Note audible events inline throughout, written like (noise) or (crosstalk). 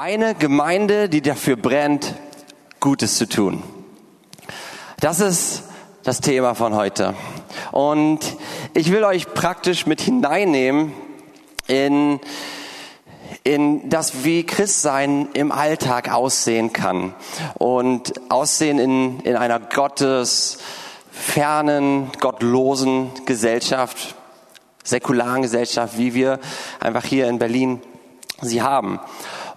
Eine Gemeinde, die dafür brennt, Gutes zu tun. Das ist das Thema von heute. Und ich will euch praktisch mit hineinnehmen in, in das, wie Christsein im Alltag aussehen kann. Und aussehen in, in einer Gottes fernen, gottlosen Gesellschaft, säkularen Gesellschaft, wie wir einfach hier in Berlin sie haben.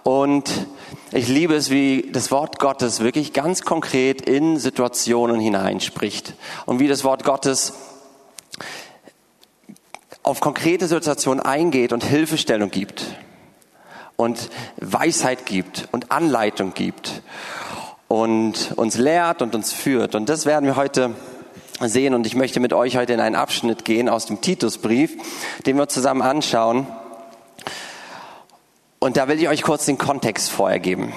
Und ich liebe es, wie das Wort Gottes wirklich ganz konkret in Situationen hineinspricht und wie das Wort Gottes auf konkrete Situationen eingeht und Hilfestellung gibt und Weisheit gibt und Anleitung gibt und uns lehrt und uns führt. Und das werden wir heute sehen und ich möchte mit euch heute in einen Abschnitt gehen aus dem Titusbrief, den wir zusammen anschauen. Und da will ich euch kurz den Kontext vorher geben.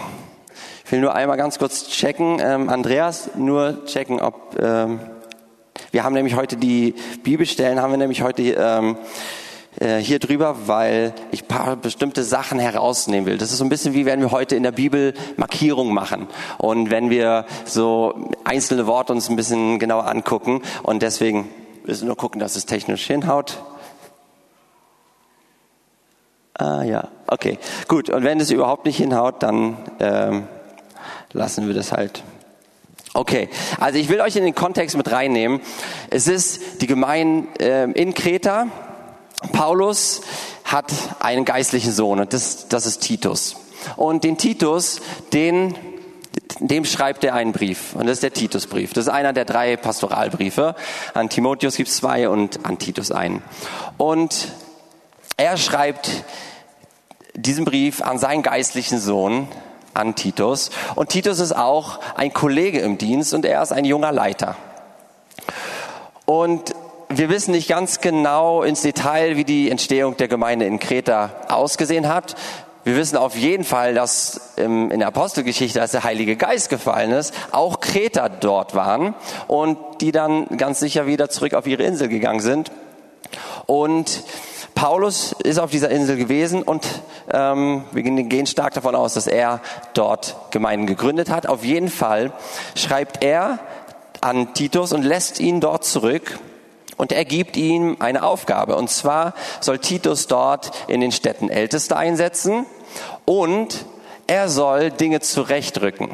Ich will nur einmal ganz kurz checken, ähm, Andreas, nur checken, ob ähm, wir haben nämlich heute die Bibelstellen, haben wir nämlich heute ähm, äh, hier drüber, weil ich paar bestimmte Sachen herausnehmen will. Das ist so ein bisschen wie wenn wir heute in der Bibel Markierungen machen und wenn wir so einzelne Worte uns ein bisschen genauer angucken und deswegen müssen wir nur gucken, dass es technisch hinhaut. Ah ja, okay, gut. Und wenn es überhaupt nicht hinhaut, dann ähm, lassen wir das halt. Okay, also ich will euch in den Kontext mit reinnehmen. Es ist die Gemeinde ähm, in Kreta. Paulus hat einen geistlichen Sohn und das, das ist Titus. Und den Titus, den dem schreibt er einen Brief und das ist der Titusbrief. Das ist einer der drei Pastoralbriefe. An Timotheus gibt es zwei und an Titus einen. Und er schreibt diesen Brief an seinen geistlichen Sohn, an Titus. Und Titus ist auch ein Kollege im Dienst und er ist ein junger Leiter. Und wir wissen nicht ganz genau ins Detail, wie die Entstehung der Gemeinde in Kreta ausgesehen hat. Wir wissen auf jeden Fall, dass in der Apostelgeschichte, als der Heilige Geist gefallen ist, auch Kreter dort waren und die dann ganz sicher wieder zurück auf ihre Insel gegangen sind. Und Paulus ist auf dieser Insel gewesen und ähm, wir gehen stark davon aus, dass er dort Gemeinden gegründet hat. Auf jeden Fall schreibt er an Titus und lässt ihn dort zurück und er gibt ihm eine Aufgabe. Und zwar soll Titus dort in den Städten Älteste einsetzen und er soll Dinge zurechtrücken.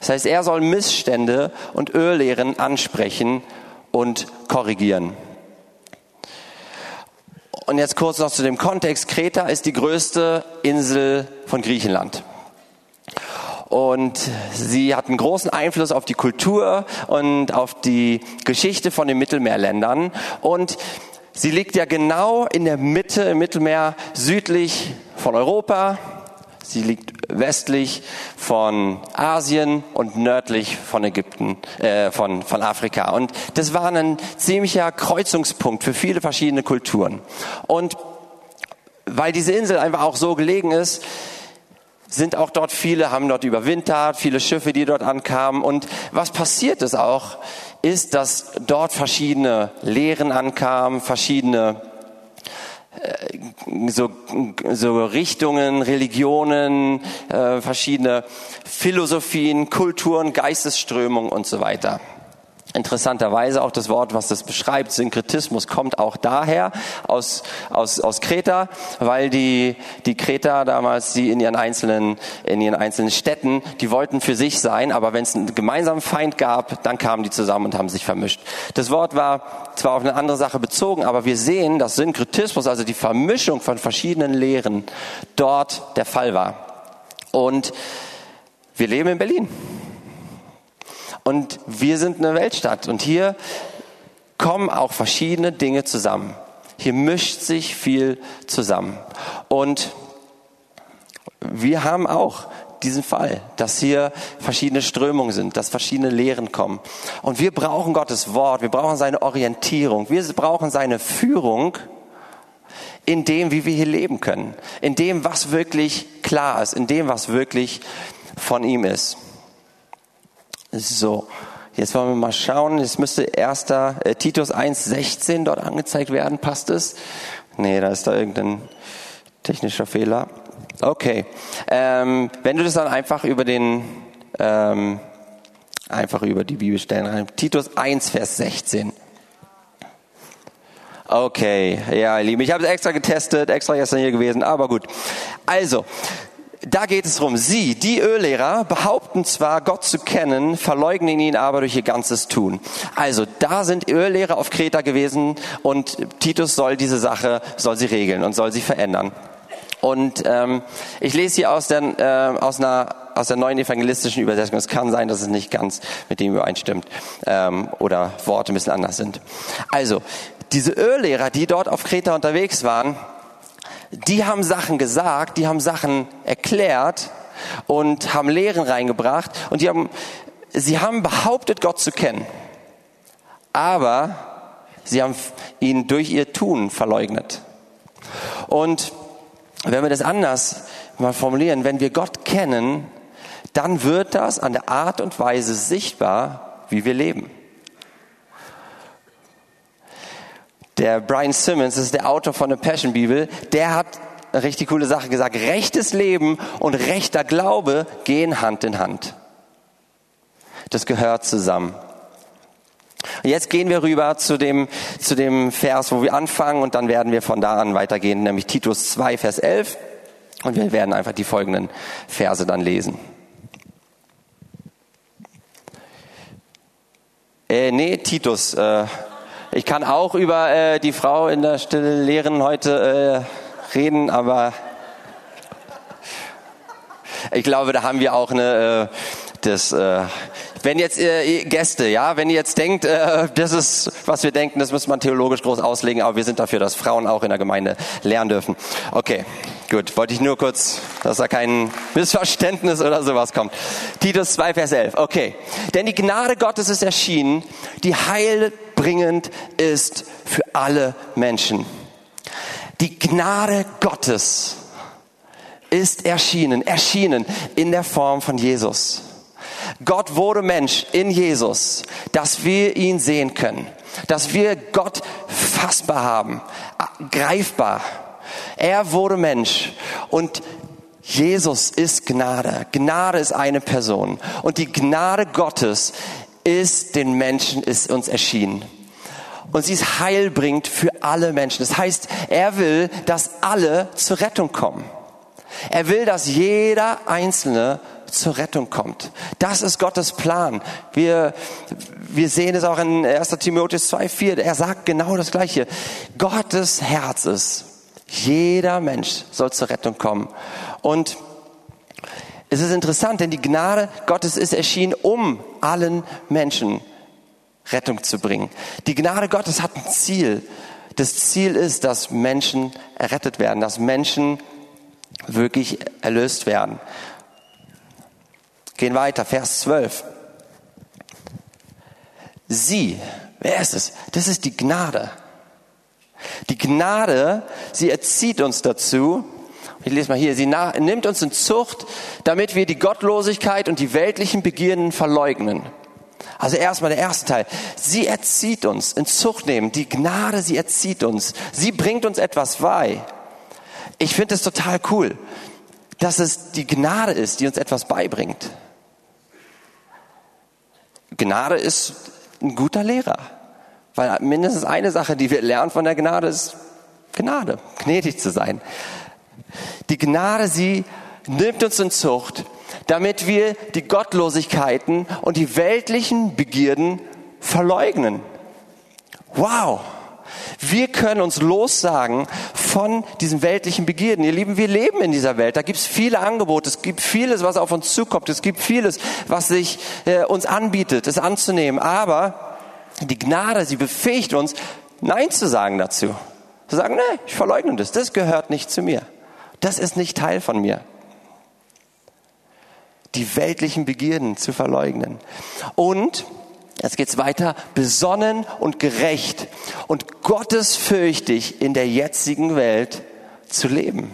Das heißt, er soll Missstände und Irrlehren ansprechen und korrigieren. Und jetzt kurz noch zu dem Kontext. Kreta ist die größte Insel von Griechenland. Und sie hat einen großen Einfluss auf die Kultur und auf die Geschichte von den Mittelmeerländern. Und sie liegt ja genau in der Mitte im Mittelmeer südlich von Europa. Sie liegt westlich von Asien und nördlich von Ägypten, äh, von, von Afrika. Und das war ein ziemlicher Kreuzungspunkt für viele verschiedene Kulturen. Und weil diese Insel einfach auch so gelegen ist, sind auch dort viele, haben dort überwintert, viele Schiffe, die dort ankamen. Und was passiert ist auch, ist, dass dort verschiedene Lehren ankamen, verschiedene so, so Richtungen, Religionen, äh, verschiedene Philosophien, Kulturen, Geistesströmungen und so weiter. Interessanterweise auch das Wort, was das beschreibt, Synkretismus, kommt auch daher aus, aus, aus Kreta, weil die, die Kreta damals, die in ihren einzelnen, in ihren einzelnen Städten, die wollten für sich sein, aber wenn es einen gemeinsamen Feind gab, dann kamen die zusammen und haben sich vermischt. Das Wort war zwar auf eine andere Sache bezogen, aber wir sehen, dass Synkretismus, also die Vermischung von verschiedenen Lehren, dort der Fall war. Und wir leben in Berlin. Und wir sind eine Weltstadt und hier kommen auch verschiedene Dinge zusammen. Hier mischt sich viel zusammen. Und wir haben auch diesen Fall, dass hier verschiedene Strömungen sind, dass verschiedene Lehren kommen. Und wir brauchen Gottes Wort, wir brauchen seine Orientierung, wir brauchen seine Führung in dem, wie wir hier leben können, in dem, was wirklich klar ist, in dem, was wirklich von ihm ist. So, jetzt wollen wir mal schauen. Es müsste 1. Äh, Titus 1,16 dort angezeigt werden. Passt es? Nee, da ist da irgendein technischer Fehler. Okay. Ähm, wenn du das dann einfach über den, ähm, einfach über die Bibelstellen rein. Titus 1, Vers 16. Okay, ja, ihr Lieben, ich habe es extra getestet, extra gestern hier gewesen, aber gut. Also, da geht es drum. Sie, die Öllehrer, behaupten zwar, Gott zu kennen, verleugnen ihn aber durch ihr ganzes Tun. Also, da sind Öllehrer auf Kreta gewesen und Titus soll diese Sache, soll sie regeln und soll sie verändern. Und ähm, ich lese hier aus, der, äh, aus, einer, aus der neuen evangelistischen Übersetzung. Es kann sein, dass es nicht ganz mit dem übereinstimmt ähm, oder Worte ein bisschen anders sind. Also, diese Öllehrer, die dort auf Kreta unterwegs waren, die haben Sachen gesagt, die haben Sachen erklärt und haben Lehren reingebracht und die haben, sie haben behauptet, Gott zu kennen. Aber sie haben ihn durch ihr Tun verleugnet. Und wenn wir das anders mal formulieren, wenn wir Gott kennen, dann wird das an der Art und Weise sichtbar, wie wir leben. Der Brian Simmons, das ist der Autor von der Passion Bibel, der hat eine richtig coole Sache gesagt. Rechtes Leben und rechter Glaube gehen Hand in Hand. Das gehört zusammen. Jetzt gehen wir rüber zu dem, zu dem Vers, wo wir anfangen und dann werden wir von da an weitergehen, nämlich Titus 2, Vers 11. Und wir werden einfach die folgenden Verse dann lesen. Äh, nee, Titus, äh, ich kann auch über äh, die Frau in der Stille lehren heute äh, reden, aber ich glaube, da haben wir auch eine, äh, das, äh, wenn jetzt äh, Gäste, ja, wenn ihr jetzt denkt, äh, das ist, was wir denken, das muss man theologisch groß auslegen, aber wir sind dafür, dass Frauen auch in der Gemeinde lernen dürfen. Okay, gut, wollte ich nur kurz, dass da kein Missverständnis oder sowas kommt. Titus 2, Vers 11, okay. Denn die Gnade Gottes ist erschienen, die heilbringend ist für alle Menschen. Die Gnade Gottes ist erschienen, erschienen in der Form von Jesus. Gott wurde Mensch in Jesus, dass wir ihn sehen können, dass wir Gott fassbar haben, greifbar. Er wurde Mensch und Jesus ist Gnade. Gnade ist eine Person und die Gnade Gottes ist den Menschen, ist uns erschienen. Und sie ist heilbringend für alle Menschen. Das heißt, er will, dass alle zur Rettung kommen. Er will, dass jeder Einzelne zur Rettung kommt. Das ist Gottes Plan. Wir, wir sehen es auch in 1. Timotheus 2,4. Er sagt genau das Gleiche. Gottes Herz ist, jeder Mensch soll zur Rettung kommen. Und es ist interessant, denn die Gnade Gottes ist erschienen, um allen Menschen Rettung zu bringen. Die Gnade Gottes hat ein Ziel. Das Ziel ist, dass Menschen errettet werden, dass Menschen wirklich erlöst werden. Gehen weiter, Vers 12. Sie, wer ist es? Das ist die Gnade. Die Gnade, sie erzieht uns dazu, ich lese mal hier, sie nimmt uns in Zucht, damit wir die Gottlosigkeit und die weltlichen Begierden verleugnen. Also erstmal der erste Teil. Sie erzieht uns, in Zucht nehmen. Die Gnade, sie erzieht uns. Sie bringt uns etwas bei. Ich finde es total cool, dass es die Gnade ist, die uns etwas beibringt. Gnade ist ein guter Lehrer. Weil mindestens eine Sache, die wir lernen von der Gnade, ist Gnade, gnädig zu sein. Die Gnade, sie nimmt uns in Zucht, damit wir die Gottlosigkeiten und die weltlichen Begierden verleugnen. Wow! Wir können uns lossagen von diesen weltlichen Begierden. Ihr Lieben, wir leben in dieser Welt. Da gibt es viele Angebote. Es gibt vieles, was auf uns zukommt. Es gibt vieles, was sich äh, uns anbietet, es anzunehmen. Aber die Gnade, sie befähigt uns, Nein zu sagen dazu. Zu sagen, nee, ich verleugne das. Das gehört nicht zu mir. Das ist nicht Teil von mir die weltlichen Begierden zu verleugnen. Und Jetzt geht's weiter. Besonnen und gerecht und gottesfürchtig in der jetzigen Welt zu leben.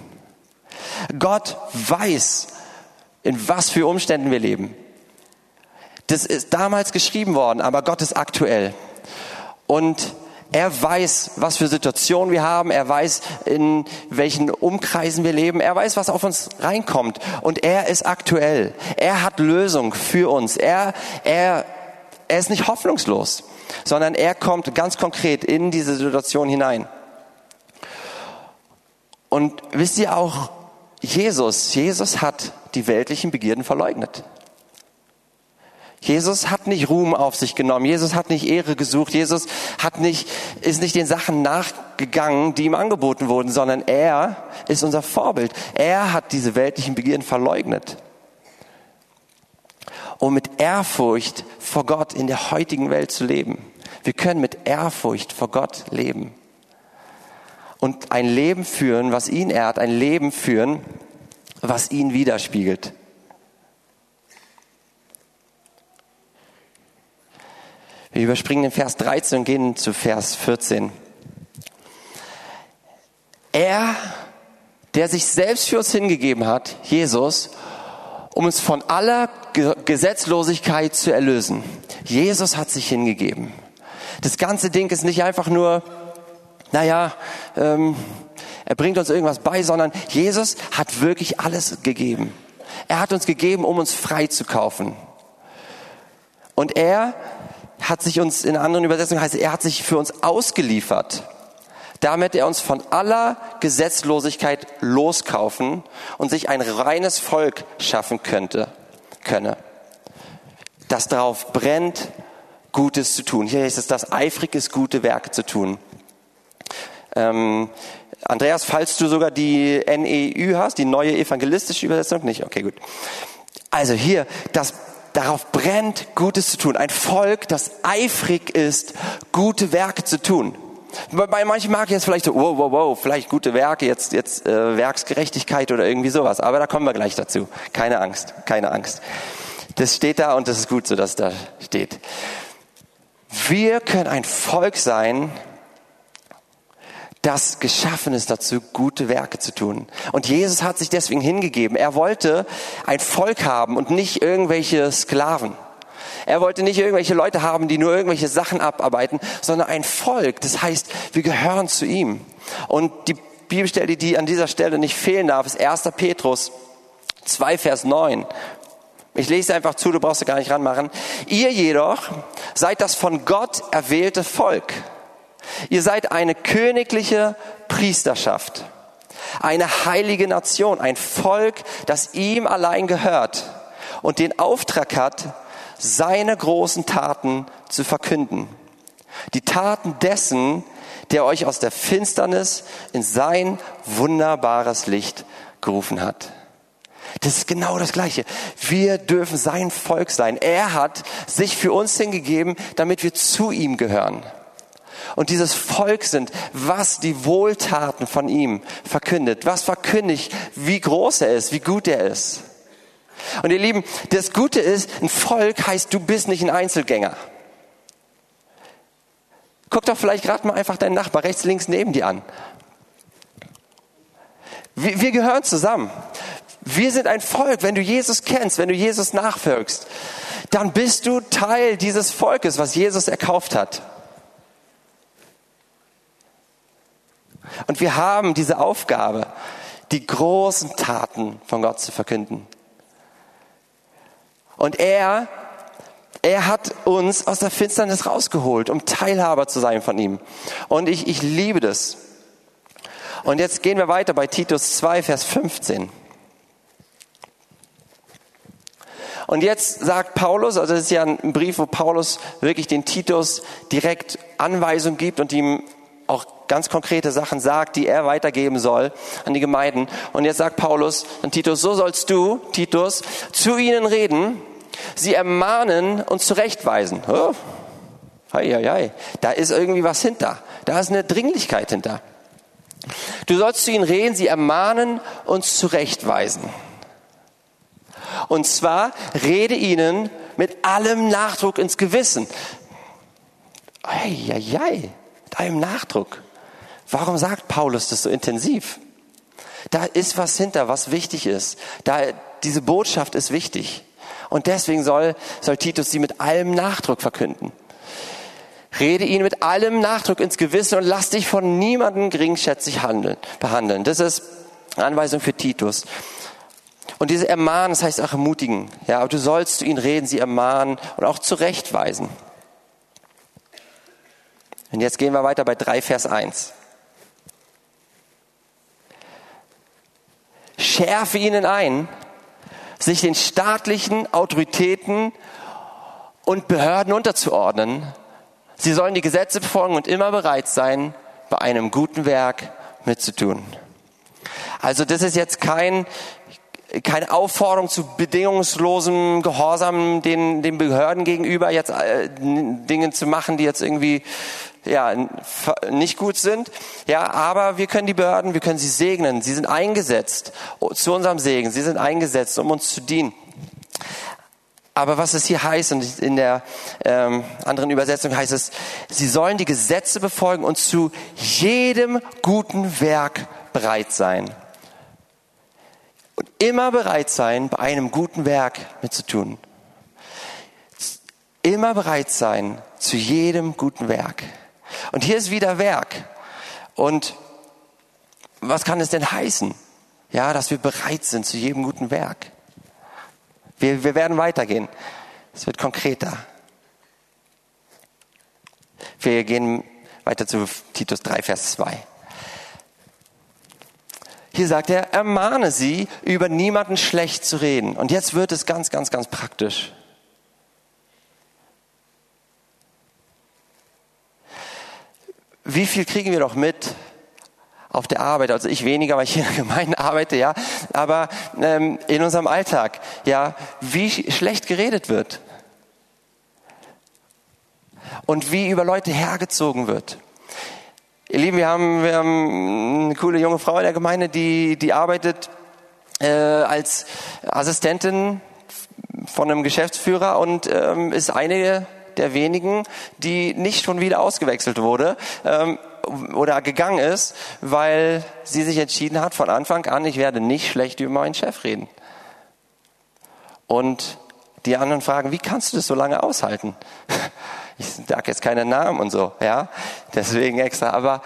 Gott weiß, in was für Umständen wir leben. Das ist damals geschrieben worden, aber Gott ist aktuell. Und er weiß, was für Situationen wir haben. Er weiß, in welchen Umkreisen wir leben. Er weiß, was auf uns reinkommt. Und er ist aktuell. Er hat Lösung für uns. Er, er, er ist nicht hoffnungslos, sondern er kommt ganz konkret in diese Situation hinein. Und wisst ihr auch, Jesus, Jesus hat die weltlichen Begierden verleugnet. Jesus hat nicht Ruhm auf sich genommen. Jesus hat nicht Ehre gesucht. Jesus hat nicht, ist nicht den Sachen nachgegangen, die ihm angeboten wurden, sondern er ist unser Vorbild. Er hat diese weltlichen Begierden verleugnet. Um mit Ehrfurcht vor Gott in der heutigen Welt zu leben. Wir können mit Ehrfurcht vor Gott leben. Und ein Leben führen, was ihn ehrt, ein Leben führen, was ihn widerspiegelt. Wir überspringen den Vers 13 und gehen zu Vers 14. Er, der sich selbst für uns hingegeben hat, Jesus, um uns von aller Gesetzlosigkeit zu erlösen. Jesus hat sich hingegeben. Das ganze Ding ist nicht einfach nur, naja, ähm, er bringt uns irgendwas bei, sondern Jesus hat wirklich alles gegeben. Er hat uns gegeben, um uns frei zu kaufen. Und er hat sich uns, in anderen Übersetzungen heißt, er hat sich für uns ausgeliefert, damit er uns von aller Gesetzlosigkeit loskaufen und sich ein reines Volk schaffen könnte, könne, das darauf brennt, Gutes zu tun. Hier heißt es, das eifrig ist, gute Werke zu tun. Ähm, Andreas, falls du sogar die NEU hast, die neue evangelistische Übersetzung, nicht? Okay, gut. Also hier, das darauf brennt, Gutes zu tun. Ein Volk, das eifrig ist, gute Werke zu tun. Bei manchen mag ich jetzt vielleicht so, wow, wow, wow, vielleicht gute Werke, jetzt, jetzt äh, Werksgerechtigkeit oder irgendwie sowas. Aber da kommen wir gleich dazu. Keine Angst, keine Angst. Das steht da und das ist gut so, dass da steht. Wir können ein Volk sein, das geschaffen ist dazu, gute Werke zu tun. Und Jesus hat sich deswegen hingegeben. Er wollte ein Volk haben und nicht irgendwelche Sklaven. Er wollte nicht irgendwelche Leute haben, die nur irgendwelche Sachen abarbeiten, sondern ein Volk. Das heißt, wir gehören zu ihm. Und die Bibelstelle, die an dieser Stelle nicht fehlen darf, ist 1. Petrus 2, Vers 9. Ich lese einfach zu, du brauchst du gar nicht ranmachen. Ihr jedoch seid das von Gott erwählte Volk Ihr seid eine königliche Priesterschaft, eine heilige Nation, ein Volk, das ihm allein gehört und den Auftrag hat, seine großen Taten zu verkünden. Die Taten dessen, der euch aus der Finsternis in sein wunderbares Licht gerufen hat. Das ist genau das Gleiche. Wir dürfen sein Volk sein. Er hat sich für uns hingegeben, damit wir zu ihm gehören und dieses Volk sind, was die Wohltaten von ihm verkündet, was verkündigt, wie groß er ist, wie gut er ist. Und ihr Lieben, das Gute ist, ein Volk heißt, du bist nicht ein Einzelgänger. Guck doch vielleicht gerade mal einfach deinen Nachbar rechts, links neben dir an. Wir, wir gehören zusammen. Wir sind ein Volk. Wenn du Jesus kennst, wenn du Jesus nachfolgst, dann bist du Teil dieses Volkes, was Jesus erkauft hat. Und wir haben diese Aufgabe, die großen Taten von Gott zu verkünden. Und er, er hat uns aus der Finsternis rausgeholt, um Teilhaber zu sein von ihm. Und ich, ich liebe das. Und jetzt gehen wir weiter bei Titus 2, Vers 15. Und jetzt sagt Paulus, also das ist ja ein Brief, wo Paulus wirklich den Titus direkt Anweisung gibt und ihm auch ganz konkrete Sachen sagt, die er weitergeben soll an die Gemeinden. Und jetzt sagt Paulus an Titus, so sollst du, Titus, zu ihnen reden, sie ermahnen und zurechtweisen. Oh. Hei, hei, hei. Da ist irgendwie was hinter. Da ist eine Dringlichkeit hinter. Du sollst zu ihnen reden, sie ermahnen und zurechtweisen. Und zwar rede ihnen mit allem Nachdruck ins Gewissen. Ei, ei, ei deinem Nachdruck. Warum sagt Paulus das so intensiv? Da ist was hinter, was wichtig ist. Da, diese Botschaft ist wichtig. Und deswegen soll, soll Titus sie mit allem Nachdruck verkünden. Rede ihn mit allem Nachdruck ins Gewissen und lass dich von niemandem geringschätzig handeln, behandeln. Das ist Anweisung für Titus. Und diese ermahnen, das heißt auch ermutigen. Ja, aber du sollst zu ihnen reden, sie ermahnen und auch zurechtweisen. Und jetzt gehen wir weiter bei 3 Vers 1. Schärfe ihnen ein, sich den staatlichen Autoritäten und Behörden unterzuordnen. Sie sollen die Gesetze befolgen und immer bereit sein, bei einem guten Werk mitzutun. Also das ist jetzt kein, keine Aufforderung zu bedingungslosem Gehorsam den, den Behörden gegenüber, jetzt äh, Dinge zu machen, die jetzt irgendwie ja, nicht gut sind. Ja, aber wir können die Behörden, wir können sie segnen. Sie sind eingesetzt zu unserem Segen. Sie sind eingesetzt, um uns zu dienen. Aber was es hier heißt, und in der ähm, anderen Übersetzung heißt es, sie sollen die Gesetze befolgen und zu jedem guten Werk bereit sein. Und immer bereit sein, bei einem guten Werk mitzutun. Immer bereit sein zu jedem guten Werk. Und hier ist wieder Werk. Und was kann es denn heißen? Ja, dass wir bereit sind zu jedem guten Werk. Wir, wir werden weitergehen. Es wird konkreter. Wir gehen weiter zu Titus 3, Vers 2. Hier sagt er, ermahne sie, über niemanden schlecht zu reden. Und jetzt wird es ganz, ganz, ganz praktisch. Wie viel kriegen wir doch mit, auf der Arbeit, also ich weniger, weil ich in der Gemeinde arbeite, ja, aber ähm, in unserem Alltag, ja, wie schlecht geredet wird. Und wie über Leute hergezogen wird. Ihr Lieben, wir haben, wir haben eine coole junge Frau in der Gemeinde, die, die arbeitet äh, als Assistentin von einem Geschäftsführer und ähm, ist eine der wenigen, die nicht schon wieder ausgewechselt wurde. Ähm, oder gegangen ist, weil sie sich entschieden hat von Anfang an, ich werde nicht schlecht über meinen Chef reden. Und die anderen fragen, wie kannst du das so lange aushalten? (laughs) Ich sage jetzt keine Namen und so, ja, deswegen extra. Aber,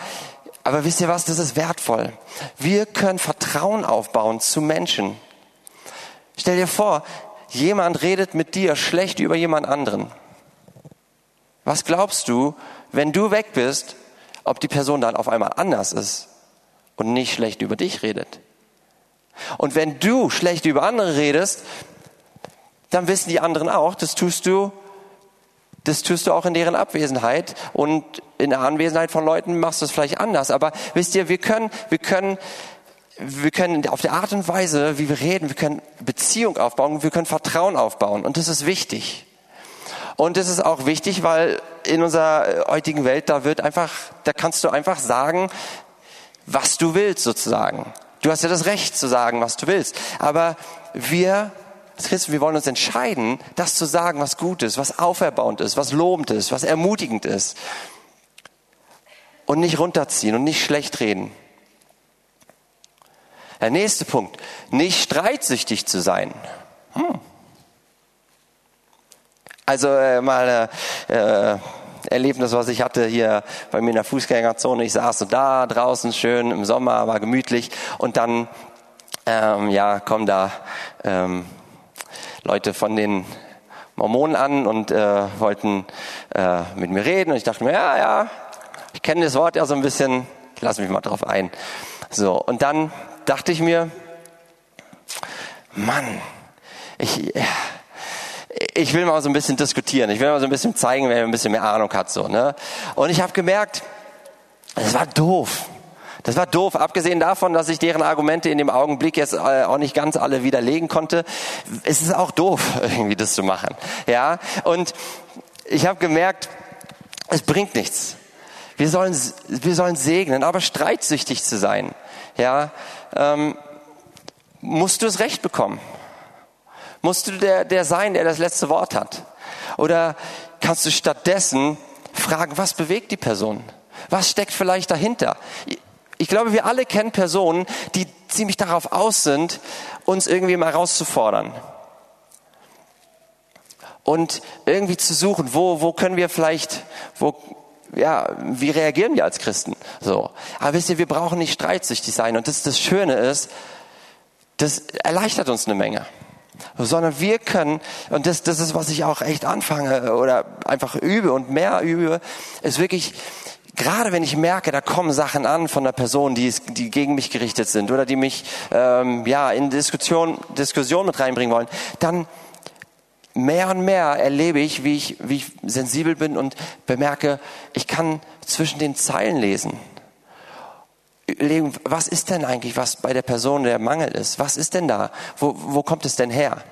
aber wisst ihr was, das ist wertvoll. Wir können Vertrauen aufbauen zu Menschen. Stell dir vor, jemand redet mit dir schlecht über jemand anderen. Was glaubst du, wenn du weg bist, ob die Person dann auf einmal anders ist und nicht schlecht über dich redet. Und wenn du schlecht über andere redest, dann wissen die anderen auch, das tust du, das tust du auch in deren Abwesenheit und in der Anwesenheit von Leuten machst du es vielleicht anders. Aber wisst ihr, wir können, wir können, wir können auf der Art und Weise, wie wir reden, wir können Beziehung aufbauen, wir können Vertrauen aufbauen und das ist wichtig. Und das ist auch wichtig, weil in unserer heutigen Welt, da wird einfach, da kannst du einfach sagen, was du willst sozusagen. Du hast ja das Recht zu sagen, was du willst. Aber wir Christen, wir wollen uns entscheiden, das zu sagen, was gut ist, was auferbauend ist, was lobend ist, was ermutigend ist. Und nicht runterziehen und nicht schlecht reden. Der nächste Punkt, nicht streitsüchtig zu sein. Hm. Also äh, mal äh, Erlebnis, was ich hatte hier bei mir in der Fußgängerzone. Ich saß so da draußen schön im Sommer, war gemütlich und dann ähm, ja kommen da ähm, Leute von den Mormonen an und äh, wollten äh, mit mir reden und ich dachte mir, ja, ja, ich kenne das Wort ja so ein bisschen, ich lasse mich mal drauf ein. So, und dann dachte ich mir, Mann, ich, ich will mal so ein bisschen diskutieren. Ich will mal so ein bisschen zeigen, wer ein bisschen mehr Ahnung hat. So, ne? Und ich habe gemerkt, das war doof. Das war doof, abgesehen davon, dass ich deren Argumente in dem Augenblick jetzt äh, auch nicht ganz alle widerlegen konnte. Es ist auch doof, (laughs) irgendwie das zu machen. Ja, und ich habe gemerkt, es bringt nichts. Wir sollen, wir sollen segnen, aber streitsüchtig zu sein, ja, ähm, musst du es recht bekommen. Musst du der, der sein, der das letzte Wort hat? Oder kannst du stattdessen fragen, was bewegt die Person? Was steckt vielleicht dahinter? Ich glaube, wir alle kennen Personen, die ziemlich darauf aus sind, uns irgendwie mal herauszufordern. Und irgendwie zu suchen, wo, wo können wir vielleicht, wo ja, wie reagieren wir als Christen? So. Aber wisst ihr, wir brauchen nicht streitsüchtig sein. Und das, das Schöne ist, das erleichtert uns eine Menge. Sondern wir können, und das, das ist, was ich auch echt anfange oder einfach übe und mehr übe, ist wirklich, gerade wenn ich merke, da kommen Sachen an von einer Person, die, die gegen mich gerichtet sind oder die mich ähm, ja in Diskussion, Diskussion mit reinbringen wollen, dann mehr und mehr erlebe ich, wie ich, wie ich sensibel bin und bemerke, ich kann zwischen den Zeilen lesen. Überlegen, was ist denn eigentlich, was bei der Person der Mangel ist? Was ist denn da? Wo, wo kommt es denn her?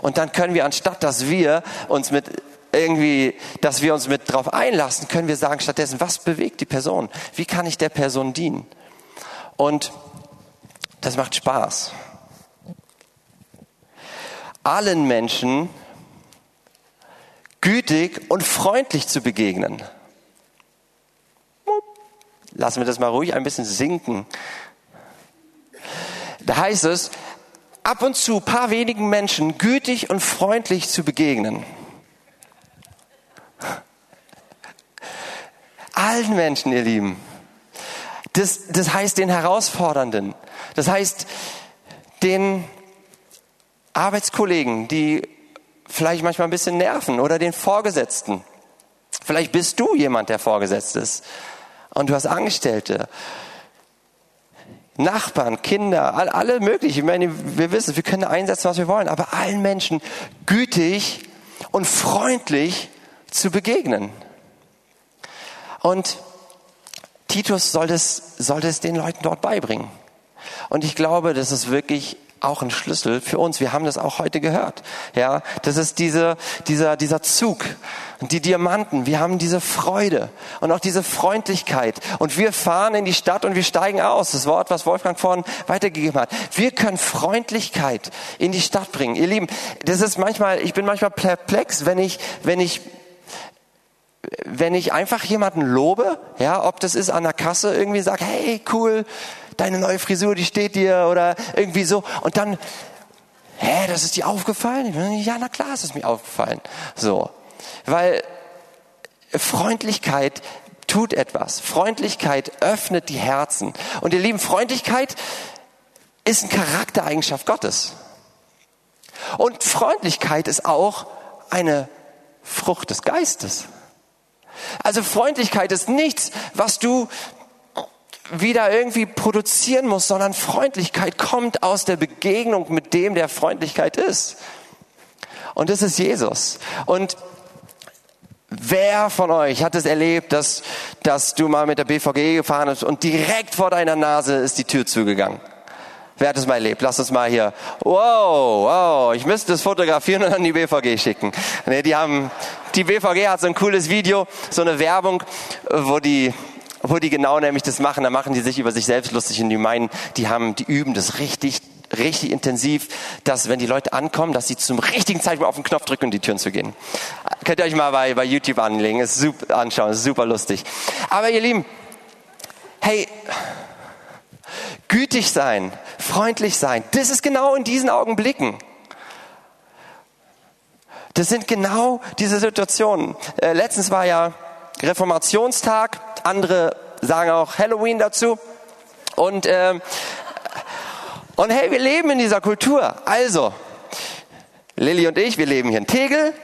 Und dann können wir, anstatt dass wir uns mit irgendwie, dass wir uns mit drauf einlassen, können wir sagen stattdessen, was bewegt die Person? Wie kann ich der Person dienen? Und das macht Spaß. Allen Menschen gütig und freundlich zu begegnen. Lassen wir das mal ruhig ein bisschen sinken. Da heißt es, ab und zu paar wenigen Menschen gütig und freundlich zu begegnen. Allen Menschen, ihr Lieben. Das, das heißt den Herausfordernden. Das heißt den Arbeitskollegen, die vielleicht manchmal ein bisschen nerven oder den Vorgesetzten. Vielleicht bist du jemand, der vorgesetzt ist und du hast Angestellte, Nachbarn, Kinder, alle möglichen. Ich meine, wir wissen, wir können einsetzen, was wir wollen, aber allen Menschen gütig und freundlich zu begegnen. Und Titus sollte es, sollte es den Leuten dort beibringen. Und ich glaube, das ist wirklich auch ein Schlüssel für uns. Wir haben das auch heute gehört. Ja, das ist diese, dieser, dieser Zug. Die Diamanten, wir haben diese Freude und auch diese Freundlichkeit. Und wir fahren in die Stadt und wir steigen aus. Das Wort, was Wolfgang vorhin weitergegeben hat. Wir können Freundlichkeit in die Stadt bringen. Ihr Lieben, das ist manchmal, ich bin manchmal perplex, wenn ich, wenn ich wenn ich einfach jemanden lobe, ja, ob das ist an der Kasse irgendwie sage, hey, cool, deine neue Frisur, die steht dir oder irgendwie so. Und dann, hä, das ist dir aufgefallen? Ja, na klar, ist es mir aufgefallen. So. Weil Freundlichkeit tut etwas. Freundlichkeit öffnet die Herzen. Und ihr Lieben, Freundlichkeit ist eine Charaktereigenschaft Gottes. Und Freundlichkeit ist auch eine Frucht des Geistes. Also Freundlichkeit ist nichts, was du wieder irgendwie produzieren muss, sondern Freundlichkeit kommt aus der Begegnung mit dem, der Freundlichkeit ist. Und das ist Jesus. Und Wer von euch hat es erlebt, dass, dass du mal mit der BVG gefahren bist und direkt vor deiner Nase ist die Tür zugegangen? Wer hat es mal erlebt? Lass uns mal hier. Wow, wow, ich müsste das fotografieren und an die BVG schicken. Nee, die haben, die BVG hat so ein cooles Video, so eine Werbung, wo die wo die genau nämlich das machen, da machen die sich über sich selbst lustig und die meinen, die haben, die üben das richtig, richtig intensiv, dass wenn die Leute ankommen, dass sie zum richtigen Zeitpunkt auf den Knopf drücken und die Türen zu gehen. Könnt ihr euch mal bei, bei YouTube anlegen, ist super, anschauen, ist super lustig. Aber ihr Lieben, hey, gütig sein, freundlich sein, das ist genau in diesen Augenblicken. Das sind genau diese Situationen. Äh, letztens war ja Reformationstag andere sagen auch Halloween dazu. Und, äh, und hey, wir leben in dieser Kultur. Also, Lilly und ich, wir leben hier in Tegel.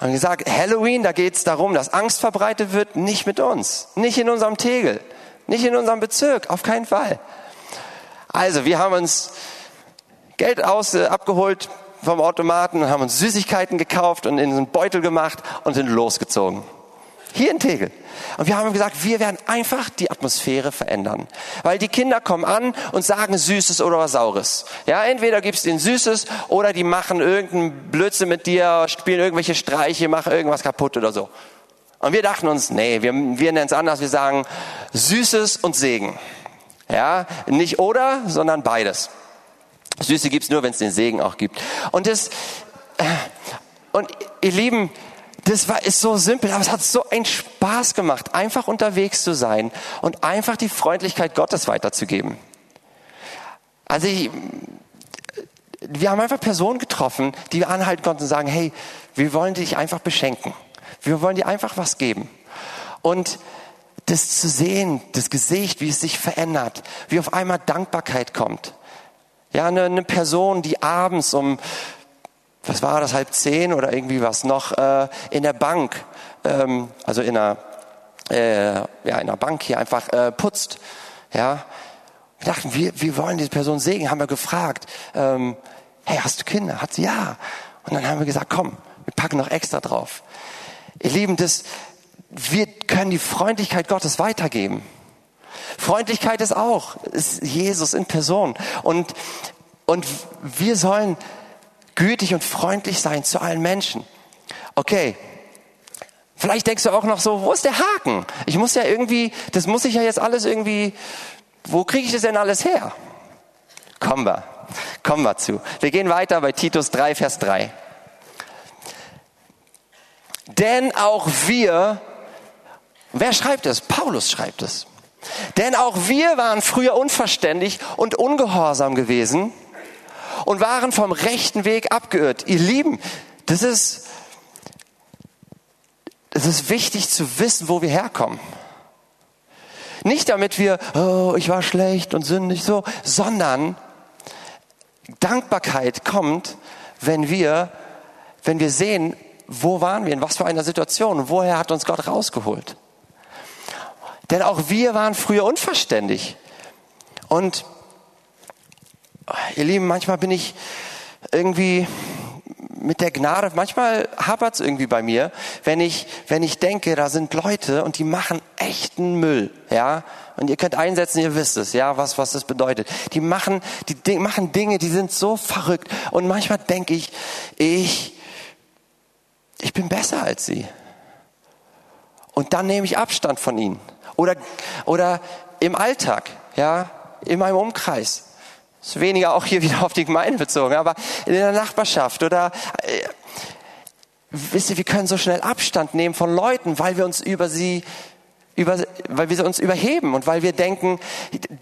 Und gesagt, Halloween, da geht es darum, dass Angst verbreitet wird, nicht mit uns, nicht in unserem Tegel, nicht in unserem Bezirk, auf keinen Fall. Also, wir haben uns Geld aus, äh, abgeholt vom Automaten, haben uns Süßigkeiten gekauft und in einen Beutel gemacht und sind losgezogen. Hier in Tegel. Und wir haben gesagt, wir werden einfach die Atmosphäre verändern. Weil die Kinder kommen an und sagen Süßes oder was Saures. Ja, entweder gibst ihnen Süßes oder die machen irgendeinen Blödsinn mit dir, spielen irgendwelche Streiche, machen irgendwas kaputt oder so. Und wir dachten uns, nee, wir, wir nennen es anders, wir sagen Süßes und Segen. Ja, nicht oder, sondern beides. Süße gibt's nur, wenn es den Segen auch gibt. Und das, äh, und ihr Lieben, das war, ist so simpel, aber es hat so einen Spaß gemacht, einfach unterwegs zu sein und einfach die Freundlichkeit Gottes weiterzugeben. Also ich, wir haben einfach Personen getroffen, die wir anhalten konnten und sagen, hey, wir wollen dich einfach beschenken. Wir wollen dir einfach was geben. Und das zu sehen, das Gesicht, wie es sich verändert, wie auf einmal Dankbarkeit kommt. Ja, eine, eine Person, die abends um, was war das, halb zehn oder irgendwie was noch, äh, in der Bank, ähm, also in einer, äh, ja, in einer Bank hier einfach äh, putzt. Ja, wir dachten, wir, wir wollen diese Person segnen, haben wir gefragt, ähm, hey, hast du Kinder? Hat sie ja. Und dann haben wir gesagt, komm, wir packen noch extra drauf. Ihr Lieben, das, wir können die Freundlichkeit Gottes weitergeben. Freundlichkeit ist auch, ist Jesus in Person. Und, und wir sollen gütig und freundlich sein zu allen Menschen. Okay. Vielleicht denkst du auch noch so, wo ist der Haken? Ich muss ja irgendwie, das muss ich ja jetzt alles irgendwie, wo kriege ich das denn alles her? Kommen wir, kommen wir zu. Wir gehen weiter bei Titus 3, Vers 3. Denn auch wir Wer schreibt es? Paulus schreibt es. Denn auch wir waren früher unverständig und ungehorsam gewesen und waren vom rechten Weg abgeirrt. Ihr Lieben, das ist, es ist wichtig zu wissen, wo wir herkommen. Nicht damit wir, oh, ich war schlecht und sündig so, sondern Dankbarkeit kommt, wenn wir, wenn wir sehen, wo waren wir, in was für einer Situation, woher hat uns Gott rausgeholt. Denn auch wir waren früher unverständig. Und ihr Lieben, manchmal bin ich irgendwie mit der Gnade, manchmal hapert es irgendwie bei mir, wenn ich, wenn ich denke, da sind Leute und die machen echten Müll, ja. Und ihr könnt einsetzen, ihr wisst es, ja, was, was das bedeutet. Die machen, die machen Dinge, die sind so verrückt. Und manchmal denke ich, ich, ich bin besser als sie. Und dann nehme ich Abstand von ihnen. Oder, oder im Alltag, ja, in meinem Umkreis. Ist weniger auch hier wieder auf die Gemeinde bezogen, aber in der Nachbarschaft oder, äh, wisst ihr, wir können so schnell Abstand nehmen von Leuten, weil wir uns über sie über, weil wir uns überheben und weil wir denken,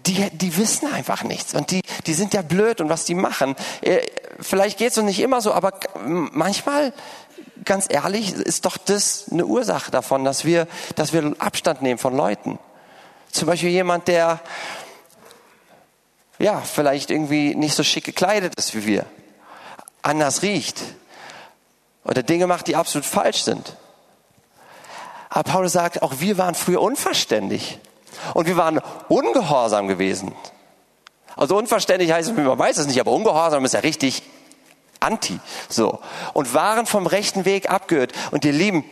die, die wissen einfach nichts und die, die sind ja blöd und was die machen. Äh, vielleicht geht es uns nicht immer so, aber manchmal ganz ehrlich, ist doch das eine Ursache davon, dass wir, dass wir Abstand nehmen von Leuten. Zum Beispiel jemand, der, ja, vielleicht irgendwie nicht so schick gekleidet ist wie wir, anders riecht oder Dinge macht, die absolut falsch sind. Aber Paulus sagt, auch wir waren früher unverständlich und wir waren ungehorsam gewesen. Also unverständlich heißt, man weiß es nicht, aber ungehorsam ist ja richtig anti, so. Und waren vom rechten Weg abgehört. Und ihr Lieben,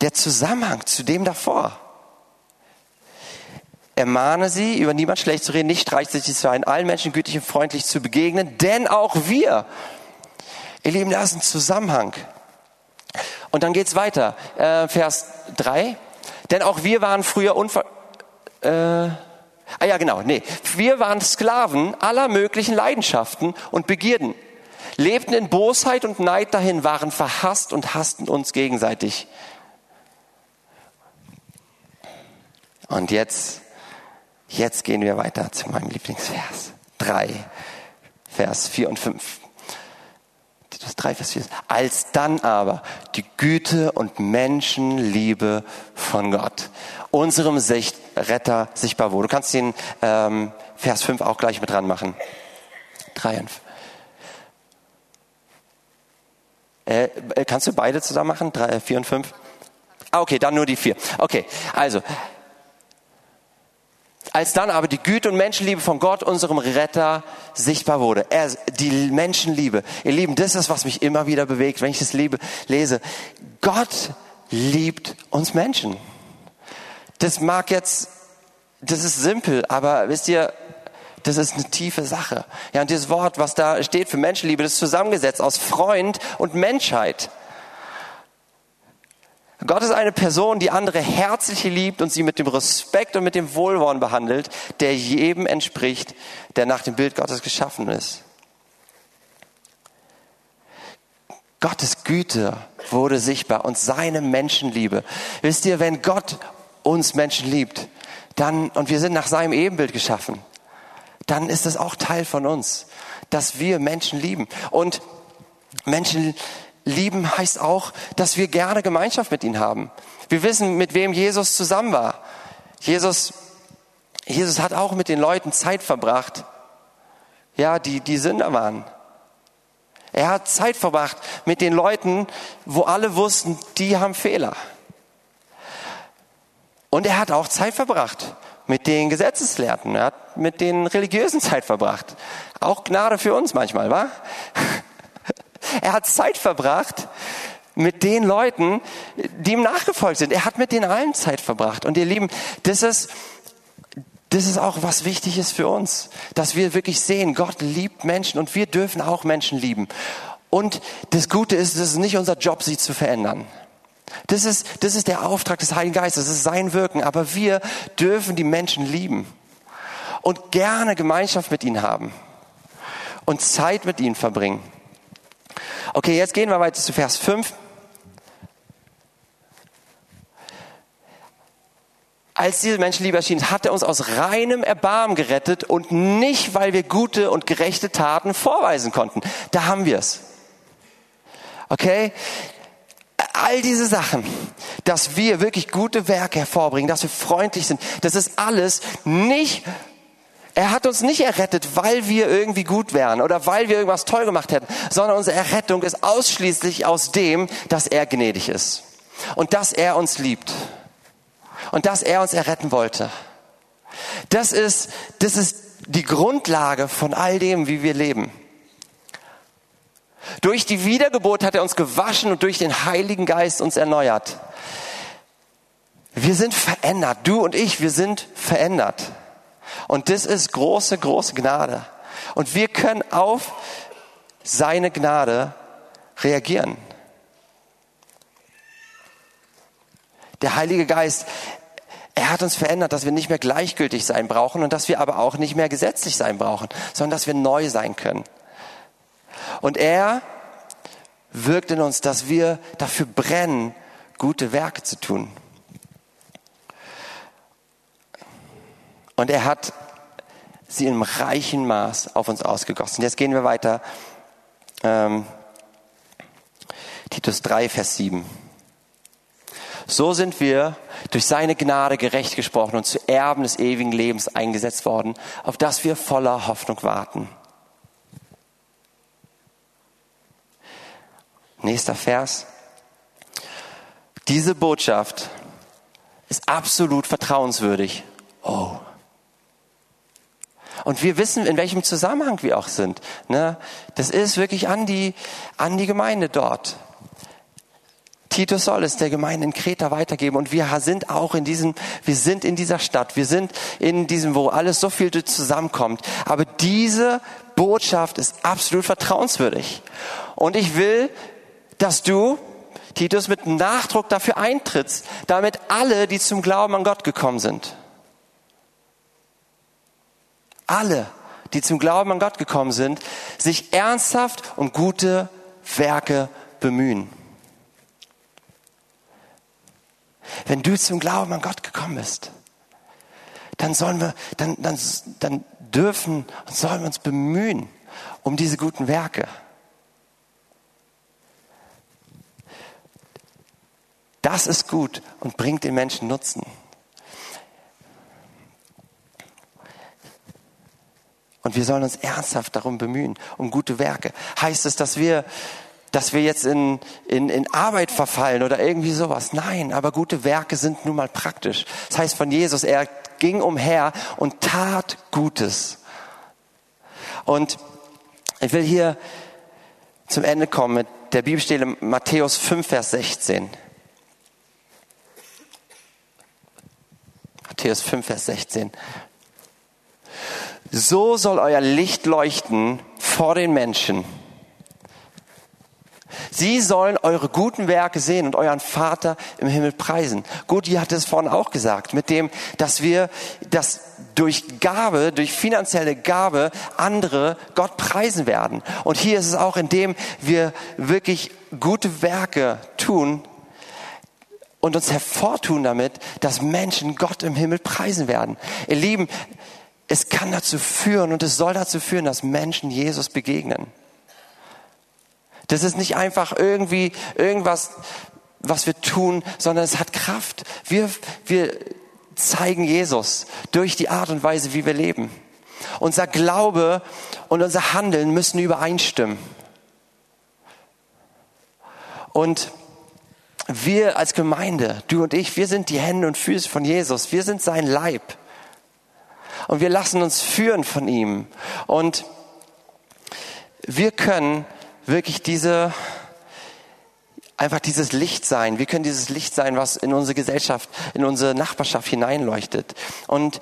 der Zusammenhang zu dem davor. Ermahne sie, über niemand schlecht zu reden, nicht streitsüchtig zu sein, allen Menschen gütig und freundlich zu begegnen, denn auch wir, ihr Lieben, da ist ein Zusammenhang. Und dann geht's weiter, äh, Vers 3. Denn auch wir waren früher unver... Äh, Ah ja, genau, nee. Wir waren Sklaven aller möglichen Leidenschaften und Begierden, lebten in Bosheit und Neid dahin, waren verhasst und hassten uns gegenseitig. Und jetzt, jetzt gehen wir weiter zu meinem Lieblingsvers. Drei, Vers vier und fünf. Titus 3, Vers 4. Als dann aber die Güte und Menschenliebe von Gott, unserem Sicht Retter sichtbar wurde. Du kannst den ähm, Vers 5 auch gleich mit dran machen. 3 und 5. Äh, äh, kannst du beide zusammen machen? 3, 4 und 5? Ah, okay, dann nur die 4. Okay, also als dann aber die Güte und Menschenliebe von Gott, unserem Retter, sichtbar wurde. Er, die Menschenliebe. Ihr Lieben, das ist, was mich immer wieder bewegt, wenn ich das liebe, lese. Gott liebt uns Menschen. Das mag jetzt, das ist simpel, aber wisst ihr, das ist eine tiefe Sache. Ja, und dieses Wort, was da steht für Menschenliebe, das ist zusammengesetzt aus Freund und Menschheit. Gott ist eine Person, die andere herzlich liebt und sie mit dem Respekt und mit dem Wohlwollen behandelt, der jedem entspricht, der nach dem Bild Gottes geschaffen ist. Gottes Güte wurde sichtbar und seine Menschenliebe. Wisst ihr, wenn Gott uns Menschen liebt, dann, und wir sind nach seinem Ebenbild geschaffen, dann ist es auch Teil von uns, dass wir Menschen lieben. Und Menschen lieben heißt auch, dass wir gerne Gemeinschaft mit ihm haben. Wir wissen, mit wem Jesus zusammen war. Jesus, Jesus hat auch mit den Leuten Zeit verbracht, ja, die, die Sünder waren. Er hat Zeit verbracht mit den Leuten, wo alle wussten, die haben Fehler. Und er hat auch Zeit verbracht mit den Gesetzeslehrten. Er hat mit den Religiösen Zeit verbracht. Auch Gnade für uns manchmal, wa? Er hat Zeit verbracht mit den Leuten, die ihm nachgefolgt sind. Er hat mit denen allen Zeit verbracht. Und ihr Lieben, das ist, das ist auch was Wichtiges für uns, dass wir wirklich sehen, Gott liebt Menschen und wir dürfen auch Menschen lieben. Und das Gute ist, es ist nicht unser Job, sie zu verändern. Das ist, das ist der Auftrag des Heiligen Geistes, das ist sein Wirken. Aber wir dürfen die Menschen lieben und gerne Gemeinschaft mit ihnen haben und Zeit mit ihnen verbringen. Okay, jetzt gehen wir weiter zu Vers 5. als diese Menschenliebe erschienen hat er uns aus reinem Erbarmen gerettet und nicht, weil wir gute und gerechte Taten vorweisen konnten. Da haben wir es. Okay? All diese Sachen, dass wir wirklich gute Werke hervorbringen, dass wir freundlich sind, das ist alles nicht er hat uns nicht errettet, weil wir irgendwie gut wären oder weil wir irgendwas toll gemacht hätten, sondern unsere Errettung ist ausschließlich aus dem, dass er gnädig ist und dass er uns liebt und dass er uns erretten wollte. Das ist, das ist die Grundlage von all dem, wie wir leben. Durch die Wiedergeburt hat er uns gewaschen und durch den Heiligen Geist uns erneuert. Wir sind verändert. Du und ich, wir sind verändert. Und das ist große, große Gnade. Und wir können auf seine Gnade reagieren. Der Heilige Geist, er hat uns verändert, dass wir nicht mehr gleichgültig sein brauchen und dass wir aber auch nicht mehr gesetzlich sein brauchen, sondern dass wir neu sein können. Und er wirkt in uns, dass wir dafür brennen, gute Werke zu tun. Und er hat sie im reichen Maß auf uns ausgegossen. Jetzt gehen wir weiter. Ähm, Titus 3, Vers 7. So sind wir durch seine Gnade gerecht gesprochen und zu Erben des ewigen Lebens eingesetzt worden, auf das wir voller Hoffnung warten. Nächster Vers. Diese Botschaft ist absolut vertrauenswürdig. Oh. Und wir wissen, in welchem Zusammenhang wir auch sind. Ne? Das ist wirklich an die, an die Gemeinde dort. Titus soll es der Gemeinde in Kreta weitergeben und wir sind auch in diesem, wir sind in dieser Stadt, wir sind in diesem, wo alles so viel zusammenkommt. Aber diese Botschaft ist absolut vertrauenswürdig. Und ich will, dass du, Titus, mit Nachdruck dafür eintrittst, damit alle, die zum Glauben an Gott gekommen sind, alle, die zum Glauben an Gott gekommen sind, sich ernsthaft um gute Werke bemühen. Wenn du zum Glauben an Gott gekommen bist, dann sollen wir, dann, dann, dann dürfen und sollen wir uns bemühen um diese guten Werke. Das ist gut und bringt den Menschen Nutzen. Und wir sollen uns ernsthaft darum bemühen, um gute Werke. Heißt es, dass wir dass wir jetzt in, in, in Arbeit verfallen oder irgendwie sowas. Nein, aber gute Werke sind nun mal praktisch. Das heißt von Jesus, er ging umher und tat Gutes. Und ich will hier zum Ende kommen mit der Bibelstelle Matthäus 5, Vers 16. Matthäus 5, Vers 16. So soll euer Licht leuchten vor den Menschen Sie sollen eure guten Werke sehen und euren Vater im Himmel preisen. Gudi hat es vorhin auch gesagt, mit dem, dass wir das durch Gabe, durch finanzielle Gabe andere Gott preisen werden. Und hier ist es auch, indem wir wirklich gute Werke tun und uns hervortun damit, dass Menschen Gott im Himmel preisen werden. Ihr Lieben, es kann dazu führen und es soll dazu führen, dass Menschen Jesus begegnen Das ist nicht einfach irgendwie irgendwas, was wir tun, sondern es hat Kraft. Wir, wir zeigen Jesus durch die Art und Weise, wie wir leben. Unser Glaube und unser Handeln müssen übereinstimmen. Und wir als Gemeinde, du und ich, wir sind die Hände und Füße von Jesus. Wir sind sein Leib. Und wir lassen uns führen von ihm. Und wir können wirklich diese, einfach dieses Licht sein. Wir können dieses Licht sein, was in unsere Gesellschaft, in unsere Nachbarschaft hineinleuchtet. Und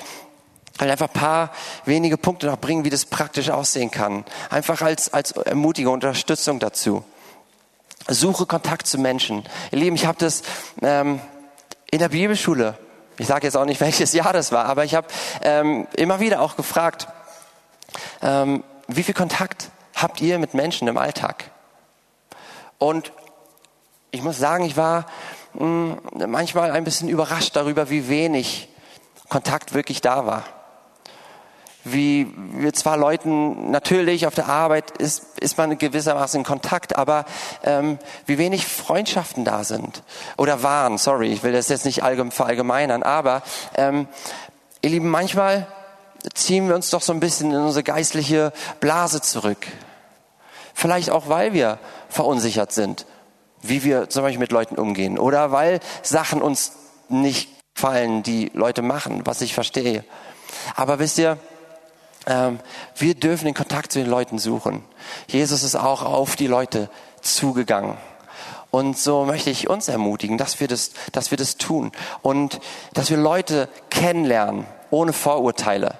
halt einfach ein paar wenige Punkte noch bringen, wie das praktisch aussehen kann. Einfach als, als ermutige Unterstützung dazu. Suche Kontakt zu Menschen. Ihr Lieben, ich habe das ähm, in der Bibelschule, ich sage jetzt auch nicht, (laughs) welches Jahr das war, aber ich habe ähm, immer wieder auch gefragt, ähm, wie viel Kontakt habt ihr mit Menschen im Alltag? Und ich muss sagen, ich war mh, hm, manchmal ein bisschen überrascht darüber, wie wenig Kontakt wirklich da war wie wir zwar Leuten natürlich auf der Arbeit ist, ist man gewissermaßen in Kontakt, aber ähm, wie wenig Freundschaften da sind oder waren. Sorry, ich will das jetzt nicht allgemein verallgemeinern, aber ähm, ihr Lieben, manchmal ziehen wir uns doch so ein bisschen in unsere geistliche Blase zurück. Vielleicht auch, weil wir verunsichert sind, wie wir zum Beispiel mit Leuten umgehen oder weil Sachen uns nicht fallen, die Leute machen, was ich verstehe. Aber wisst ihr, wir dürfen den Kontakt zu den Leuten suchen. Jesus ist auch auf die Leute zugegangen. Und so möchte ich uns ermutigen, dass wir das, dass wir das tun und dass wir Leute kennenlernen ohne Vorurteile.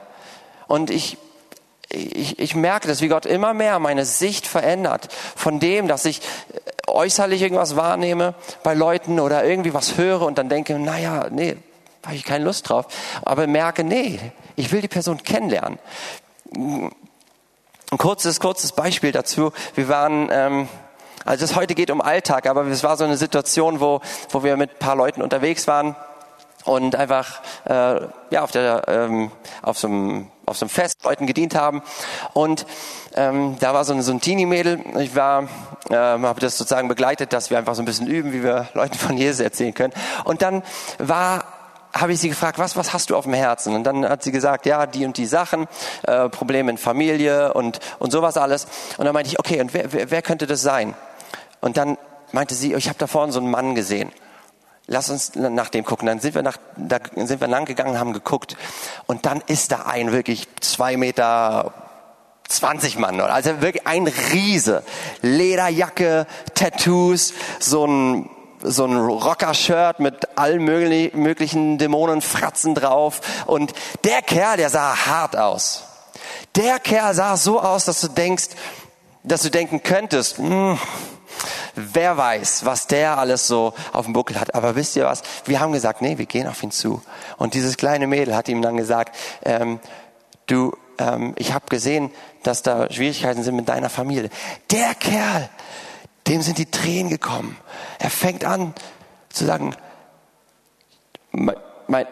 Und ich, ich, ich merke, dass wie Gott immer mehr meine Sicht verändert von dem, dass ich äußerlich irgendwas wahrnehme bei Leuten oder irgendwie was höre und dann denke, naja, nee, habe ich keine Lust drauf. Aber merke, nee, ich will die Person kennenlernen. Ein kurzes, kurzes Beispiel dazu. Wir waren, ähm, also das heute geht um Alltag, aber es war so eine Situation, wo, wo wir mit ein paar Leuten unterwegs waren und einfach äh, ja auf der ähm, auf so einem auf so einem Fest Leuten gedient haben und ähm, da war so ein, so ein Teenie-Mädel. Ich war ähm, habe das sozusagen begleitet, dass wir einfach so ein bisschen üben, wie wir Leuten von Jesus erzählen können. Und dann war habe ich sie gefragt, was, was hast du auf dem Herzen? Und dann hat sie gesagt, ja, die und die Sachen, äh, Probleme in Familie und, und sowas alles. Und dann meinte ich, okay, und wer, wer, wer könnte das sein? Und dann meinte sie, ich habe da vorne so einen Mann gesehen. Lass uns nach dem gucken. Dann sind wir nach, da sind wir lang gegangen, haben geguckt. Und dann ist da ein wirklich zwei Meter 20 Mann, also wirklich ein Riese. Lederjacke, Tattoos, so ein so ein Rocker-Shirt mit allen möglichen Dämonenfratzen drauf. Und der Kerl, der sah hart aus. Der Kerl sah so aus, dass du denkst, dass du denken könntest, mh, hm, wer weiß, was der alles so auf dem Buckel hat. Aber wisst ihr was? Wir haben gesagt, nee, wir gehen auf ihn zu. Und dieses kleine Mädel hat ihm dann gesagt, ähm, du, ähm, ich habe gesehen, dass da Schwierigkeiten sind mit deiner Familie. Der Kerl, dem sind die Tränen gekommen. Er fängt an zu sagen, meine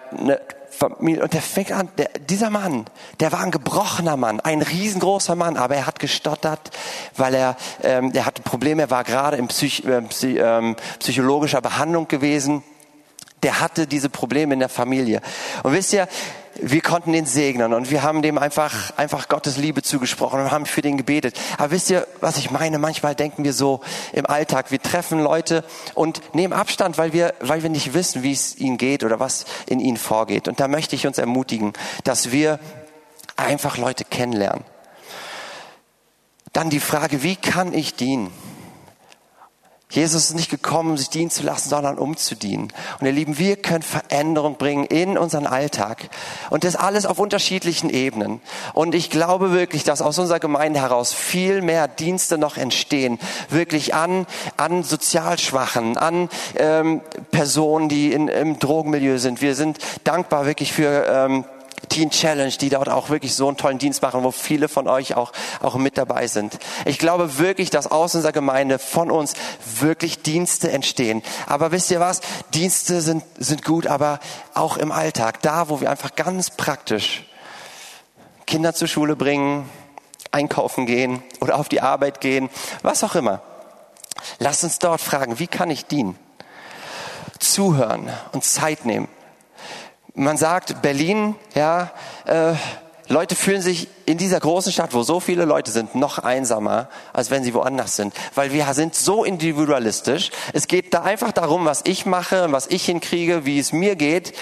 Familie, und er fängt an, der, dieser Mann, der war ein gebrochener Mann, ein riesengroßer Mann, aber er hat gestottert, weil er, ähm, er hatte Probleme, er war gerade in Psych, äh, Psych, ähm, psychologischer Behandlung gewesen. Der hatte diese Probleme in der Familie. Und wisst ihr, wir konnten den segnen und wir haben dem einfach, einfach Gottes Liebe zugesprochen und haben für den gebetet. Aber wisst ihr, was ich meine? Manchmal denken wir so im Alltag, wir treffen Leute und nehmen Abstand, weil wir, weil wir nicht wissen, wie es ihnen geht oder was in ihnen vorgeht. Und da möchte ich uns ermutigen, dass wir einfach Leute kennenlernen. Dann die Frage, wie kann ich dienen? Jesus ist nicht gekommen, um sich dienen zu lassen, sondern um zu dienen. Und ihr Lieben, wir können Veränderung bringen in unseren Alltag. Und das alles auf unterschiedlichen Ebenen. Und ich glaube wirklich, dass aus unserer Gemeinde heraus viel mehr Dienste noch entstehen. Wirklich an, an Sozialschwachen, an ähm, Personen, die in, im Drogenmilieu sind. Wir sind dankbar wirklich für ähm, Teen Challenge, die dort auch wirklich so einen tollen Dienst machen, wo viele von euch auch, auch mit dabei sind. Ich glaube wirklich, dass aus unserer Gemeinde von uns wirklich Dienste entstehen. Aber wisst ihr was? Dienste sind, sind gut, aber auch im Alltag, da wo wir einfach ganz praktisch Kinder zur Schule bringen, einkaufen gehen oder auf die Arbeit gehen, was auch immer. Lass uns dort fragen, wie kann ich dienen? Zuhören und Zeit nehmen. Man sagt, Berlin, ja, äh, Leute fühlen sich in dieser großen Stadt, wo so viele Leute sind, noch einsamer, als wenn sie woanders sind. Weil wir sind so individualistisch. Es geht da einfach darum, was ich mache, was ich hinkriege, wie es mir geht,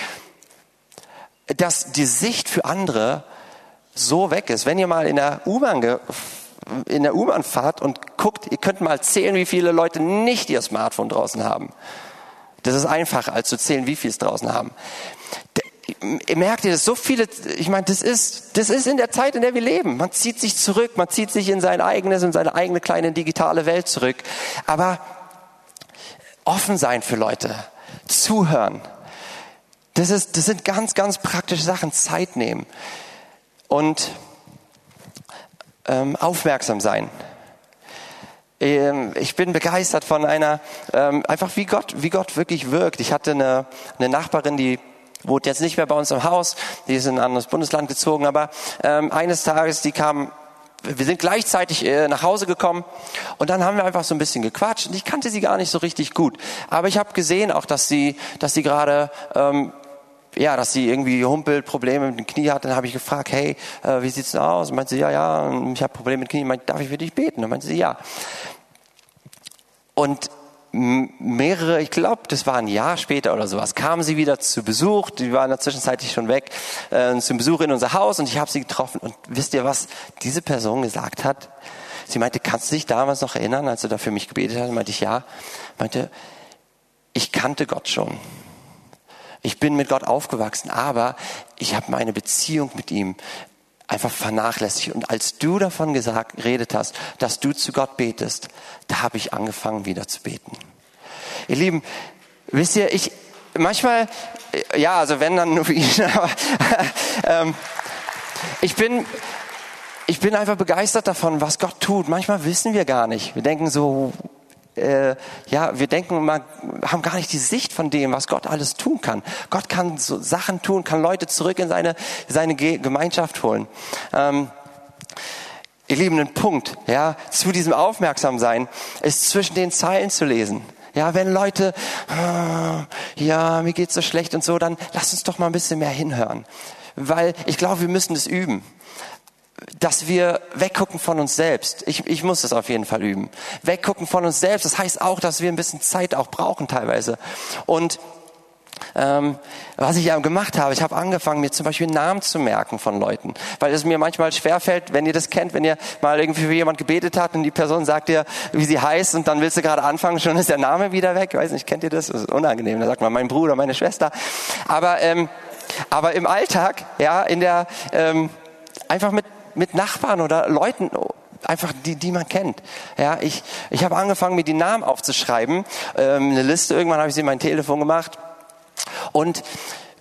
dass die Sicht für andere so weg ist. Wenn ihr mal in der U-Bahn in der U-Bahn fahrt und guckt, ihr könnt mal zählen, wie viele Leute nicht ihr Smartphone draußen haben. Das ist einfacher, als zu zählen, wie viel es draußen haben merkt ihr das? So viele, ich meine, das ist, das ist in der Zeit, in der wir leben. Man zieht sich zurück, man zieht sich in sein eigenes, in seine eigene kleine digitale Welt zurück. Aber offen sein für Leute, zuhören. Das ist, das sind ganz, ganz praktische Sachen. Zeit nehmen und ähm, aufmerksam sein. Ähm, ich bin begeistert von einer, ähm, einfach wie Gott, wie Gott wirklich wirkt. Ich hatte eine, eine Nachbarin, die wohnt jetzt nicht mehr bei uns im Haus, die ist in ein anderes Bundesland gezogen, aber ähm, eines Tages, die kam wir sind gleichzeitig äh, nach Hause gekommen und dann haben wir einfach so ein bisschen gequatscht und ich kannte sie gar nicht so richtig gut. Aber ich habe gesehen auch, dass sie, dass sie gerade ähm, ja, dass sie irgendwie humpelt, Probleme mit dem Knie hat, dann habe ich gefragt, hey, äh, wie sieht's denn aus? Und meinte sie, ja, ja, ich habe Probleme mit dem Knie. Meinte, darf ich für dich beten? Und meinte sie, ja. Und mehrere, ich glaube, das war ein Jahr später oder sowas, kamen sie wieder zu Besuch, die waren in der Zwischenzeit schon weg, äh, zum Besuch in unser Haus und ich habe sie getroffen. Und wisst ihr, was diese Person gesagt hat? Sie meinte, kannst du dich damals noch erinnern, als du da für mich gebetet hast? Meinte ich, ja. Meinte, ich kannte Gott schon. Ich bin mit Gott aufgewachsen, aber ich habe meine Beziehung mit ihm einfach vernachlässigt. Und als du davon gesagt, geredet hast, dass du zu Gott betest, da habe ich angefangen wieder zu beten. Ihr Lieben, wisst ihr, ich manchmal, ja, also wenn dann nur für ihn, (laughs) aber ähm, ich bin ich bin einfach begeistert davon, was Gott tut. Manchmal wissen wir gar nicht. Wir denken so, äh, ja, wir denken, wir haben gar nicht die Sicht von dem, was Gott alles tun kann. Gott kann so Sachen tun, kann Leute zurück in seine, seine Gemeinschaft holen. Ähm, ihr Lieben, ein Punkt, ja, zu diesem Aufmerksamsein ist zwischen den Zeilen zu lesen. Ja, wenn Leute, ah, ja, mir geht's so schlecht und so, dann lass uns doch mal ein bisschen mehr hinhören. Weil ich glaube, wir müssen das üben dass wir weggucken von uns selbst. Ich, ich muss das auf jeden Fall üben. Weggucken von uns selbst. Das heißt auch, dass wir ein bisschen Zeit auch brauchen teilweise. Und ähm, was ich gemacht habe, ich habe angefangen, mir zum Beispiel Namen zu merken von Leuten, weil es mir manchmal schwerfällt, wenn ihr das kennt, wenn ihr mal irgendwie für jemand gebetet habt und die Person sagt dir, wie sie heißt und dann willst du gerade anfangen, schon ist der Name wieder weg. Ich weiß nicht, kennt ihr das? Das ist unangenehm. Da sagt man mein Bruder, meine Schwester. Aber ähm, aber im Alltag, ja, in der ähm, einfach mit mit Nachbarn oder Leuten, einfach die, die man kennt. Ja, ich, ich habe angefangen, mir die Namen aufzuschreiben, ähm, eine Liste. Irgendwann habe ich sie in mein Telefon gemacht. Und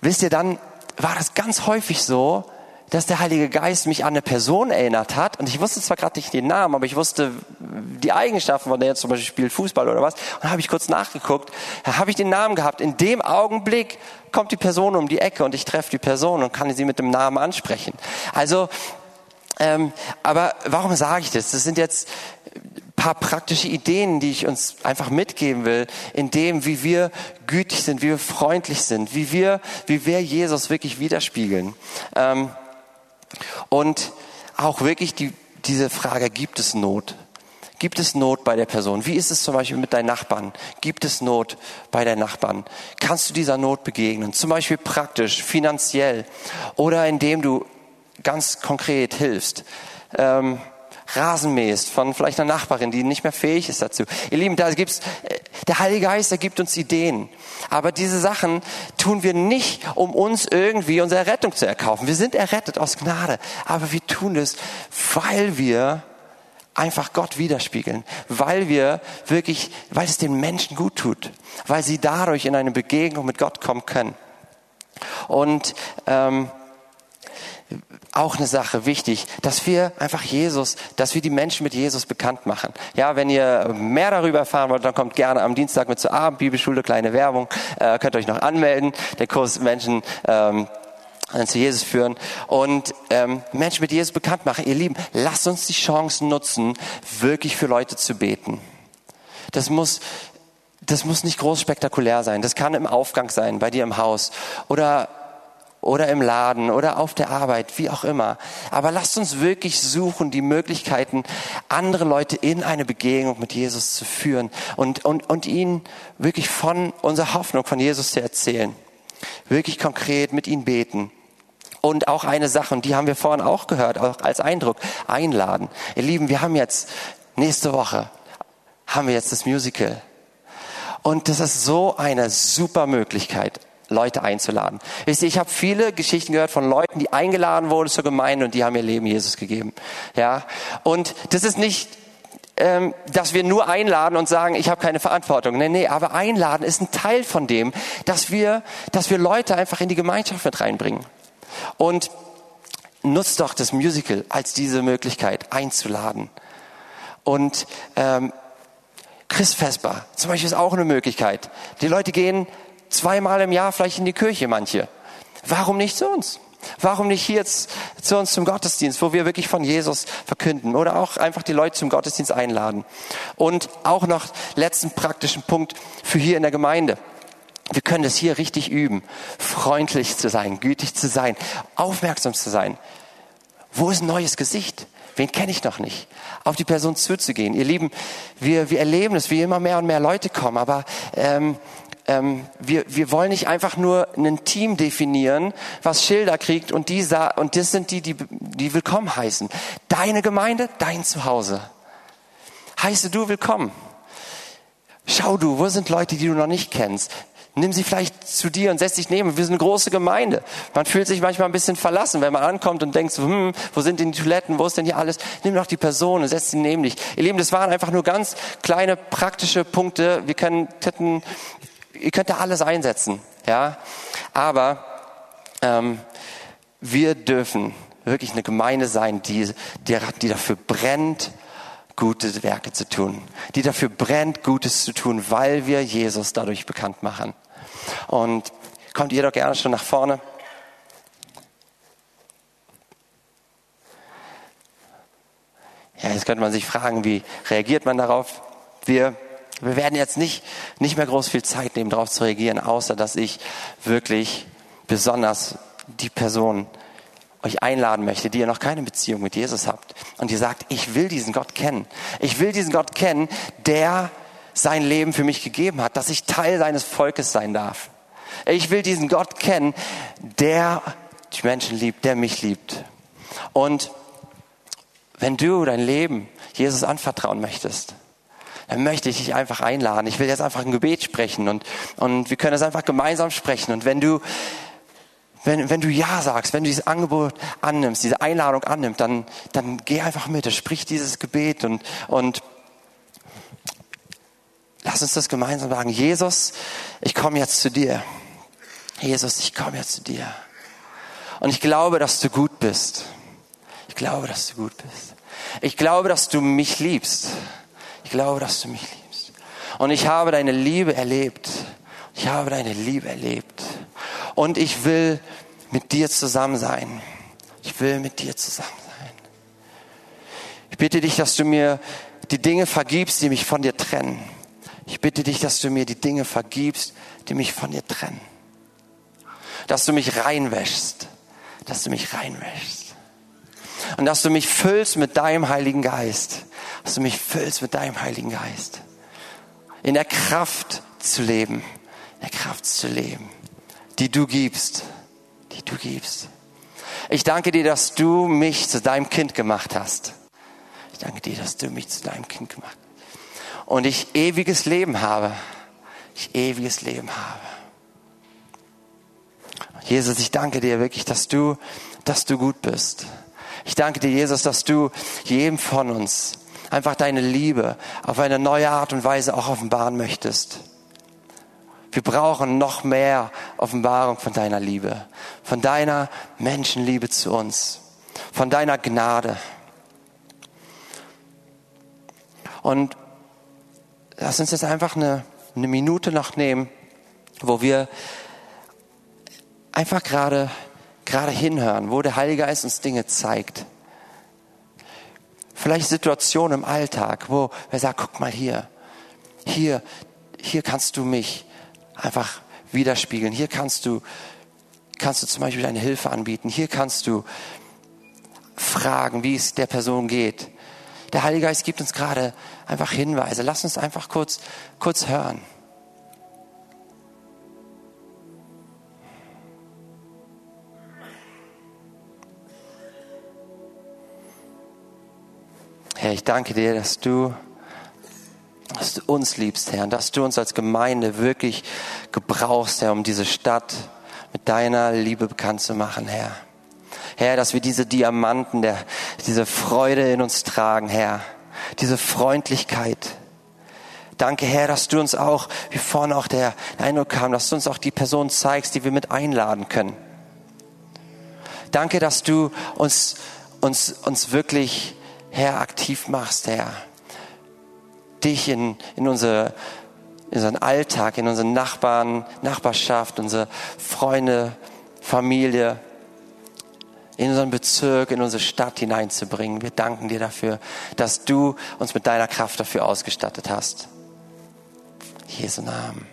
wisst ihr, dann war das ganz häufig so, dass der Heilige Geist mich an eine Person erinnert hat. Und ich wusste zwar gerade nicht den Namen, aber ich wusste die Eigenschaften, von der jetzt zum Beispiel spielt Fußball oder was. Und habe ich kurz nachgeguckt, habe ich den Namen gehabt. In dem Augenblick kommt die Person um die Ecke und ich treffe die Person und kann sie mit dem Namen ansprechen. Also ähm, aber warum sage ich das? Das sind jetzt ein paar praktische Ideen, die ich uns einfach mitgeben will, in dem, wie wir gütig sind, wie wir freundlich sind, wie wir, wie wir Jesus wirklich widerspiegeln. Ähm, und auch wirklich die, diese Frage, gibt es Not? Gibt es Not bei der Person? Wie ist es zum Beispiel mit deinen Nachbarn? Gibt es Not bei deinen Nachbarn? Kannst du dieser Not begegnen? Zum Beispiel praktisch, finanziell oder indem du ganz konkret hilfst. Ähm, Rasen mähst von vielleicht einer Nachbarin, die nicht mehr fähig ist dazu. Ihr Lieben, da gibt's, äh, der Heilige Geist, der gibt uns Ideen. Aber diese Sachen tun wir nicht, um uns irgendwie unsere Rettung zu erkaufen. Wir sind errettet aus Gnade. Aber wir tun es, weil wir einfach Gott widerspiegeln, weil wir wirklich, weil es den Menschen gut tut, weil sie dadurch in eine Begegnung mit Gott kommen können. Und ähm, auch eine Sache wichtig, dass wir einfach Jesus, dass wir die Menschen mit Jesus bekannt machen. Ja, wenn ihr mehr darüber erfahren wollt, dann kommt gerne am Dienstag mit zur Abendbibelschule, kleine Werbung, äh, könnt euch noch anmelden. Der Kurs Menschen ähm, zu Jesus führen und ähm, Menschen mit Jesus bekannt machen. Ihr Lieben, lasst uns die Chance nutzen, wirklich für Leute zu beten. Das muss, das muss nicht groß spektakulär sein. Das kann im Aufgang sein, bei dir im Haus oder oder im Laden oder auf der Arbeit, wie auch immer. Aber lasst uns wirklich suchen, die Möglichkeiten, andere Leute in eine Begegnung mit Jesus zu führen und, und, und ihnen wirklich von unserer Hoffnung von Jesus zu erzählen. Wirklich konkret mit ihnen beten. Und auch eine Sache, und die haben wir vorhin auch gehört, auch als Eindruck, einladen. Ihr Lieben, wir haben jetzt nächste Woche, haben wir jetzt das Musical. Und das ist so eine super Möglichkeit, Leute einzuladen. Ihr, ich habe viele Geschichten gehört von Leuten, die eingeladen wurden zur Gemeinde und die haben ihr Leben Jesus gegeben. Ja, und das ist nicht ähm, dass wir nur einladen und sagen, ich habe keine Verantwortung. Nee, nee, aber einladen ist ein Teil von dem, dass wir, dass wir Leute einfach in die Gemeinschaft mit reinbringen. Und nutzt doch das Musical als diese Möglichkeit einzuladen. Und ähm, Chris Vesper zum Beispiel ist auch eine Möglichkeit. Die Leute gehen zweimal im Jahr vielleicht in die Kirche, manche. Warum nicht zu uns? Warum nicht hier jetzt zu uns zum Gottesdienst, wo wir wirklich von Jesus verkünden oder auch einfach die Leute zum Gottesdienst einladen? Und auch noch letzten praktischen Punkt für hier in der Gemeinde. Wir können das hier richtig üben, freundlich zu sein, gütig zu sein, aufmerksam zu sein. Wo ist ein neues Gesicht? Wen kenne ich noch nicht? Auf die Person zuzugehen. Ihr Lieben, wir, wir erleben es, wie immer mehr und mehr Leute kommen, aber ähm, ähm, wir, wir wollen nicht einfach nur ein Team definieren, was Schilder kriegt und, die, und das sind die, die, die willkommen heißen. Deine Gemeinde, dein Zuhause. Heiße du willkommen. Schau du, wo sind Leute, die du noch nicht kennst? Nimm sie vielleicht zu dir und setz dich neben. Wir sind eine große Gemeinde. Man fühlt sich manchmal ein bisschen verlassen, wenn man ankommt und denkt, hm, wo sind denn die Toiletten, wo ist denn hier alles? Nimm doch die Person und setz sie neben dich. Ihr Lieben, das waren einfach nur ganz kleine praktische Punkte. Wir können, hätten ihr könnt da alles einsetzen, ja. Aber ähm, wir dürfen wirklich eine Gemeinde sein, die, die, die dafür brennt, gute Werke zu tun, die dafür brennt, Gutes zu tun, weil wir Jesus dadurch bekannt machen. Und kommt ihr doch gerne schon nach vorne. Ja, jetzt könnte man sich fragen, wie reagiert man darauf? Wir wir werden jetzt nicht, nicht mehr groß viel Zeit nehmen, darauf zu reagieren, außer dass ich wirklich besonders die Person euch einladen möchte, die ihr noch keine Beziehung mit Jesus habt und ihr sagt, ich will diesen Gott kennen. Ich will diesen Gott kennen, der sein Leben für mich gegeben hat, dass ich Teil seines Volkes sein darf. Ich will diesen Gott kennen, der die Menschen liebt, der mich liebt. Und wenn du dein Leben Jesus anvertrauen möchtest, dann möchte ich dich einfach einladen. Ich will jetzt einfach ein Gebet sprechen und, und wir können es einfach gemeinsam sprechen. Und wenn du, wenn, wenn du Ja sagst, wenn du dieses Angebot annimmst, diese Einladung annimmst, dann, dann geh einfach mit, sprich dieses Gebet und, und lass uns das gemeinsam sagen. Jesus, ich komme jetzt zu dir. Jesus, ich komme jetzt zu dir. Und ich glaube, dass du gut bist. Ich glaube, dass du gut bist. Ich glaube, dass du mich liebst glaube, dass du mich liebst. Und ich habe deine Liebe erlebt. Ich habe deine Liebe erlebt. Und ich will mit dir zusammen sein. Ich will mit dir zusammen sein. Ich bitte dich, dass du mir die Dinge vergibst, die mich von dir trennen. Ich bitte dich, dass du mir die Dinge vergibst, die mich von dir trennen. Dass du mich reinwäschst. Dass du mich reinwäschst. Und dass du mich füllst mit deinem Heiligen Geist dass du mich füllst mit deinem Heiligen Geist. In der Kraft zu leben, in der Kraft zu leben, die du gibst, die du gibst. Ich danke dir, dass du mich zu deinem Kind gemacht hast. Ich danke dir, dass du mich zu deinem Kind gemacht hast. Und ich ewiges Leben habe. Ich ewiges Leben habe. Jesus, ich danke dir wirklich, dass du, dass du gut bist. Ich danke dir, Jesus, dass du jedem von uns einfach deine Liebe auf eine neue Art und Weise auch offenbaren möchtest. Wir brauchen noch mehr Offenbarung von deiner Liebe, von deiner Menschenliebe zu uns, von deiner Gnade. Und lass uns jetzt einfach eine, eine Minute noch nehmen, wo wir einfach gerade gerade hinhören, wo der Heilige Geist uns Dinge zeigt. Vielleicht Situationen im Alltag, wo wer sagt, guck mal hier, Hier, hier kannst du mich einfach widerspiegeln. Hier kannst du, kannst du zum Beispiel deine Hilfe anbieten. Hier kannst du fragen, wie es der Person geht. Der Heilige Geist gibt uns gerade einfach Hinweise. Lass uns einfach kurz, kurz hören. Herr, ich danke dir, dass du, dass du uns liebst, Herr, und dass du uns als Gemeinde wirklich gebrauchst, Herr, um diese Stadt mit deiner Liebe bekannt zu machen, Herr. Herr, dass wir diese Diamanten, der, diese Freude in uns tragen, Herr, diese Freundlichkeit. Danke, Herr, dass du uns auch, wie vorne auch der Eindruck kam, dass du uns auch die Person zeigst, die wir mit einladen können. Danke, dass du uns, uns, uns wirklich Herr, aktiv machst, Herr. Dich in, in, unsere, in unseren Alltag, in unseren Nachbarn, Nachbarschaft, unsere Freunde, Familie, in unseren Bezirk, in unsere Stadt hineinzubringen. Wir danken dir dafür, dass du uns mit deiner Kraft dafür ausgestattet hast. Jesu Namen.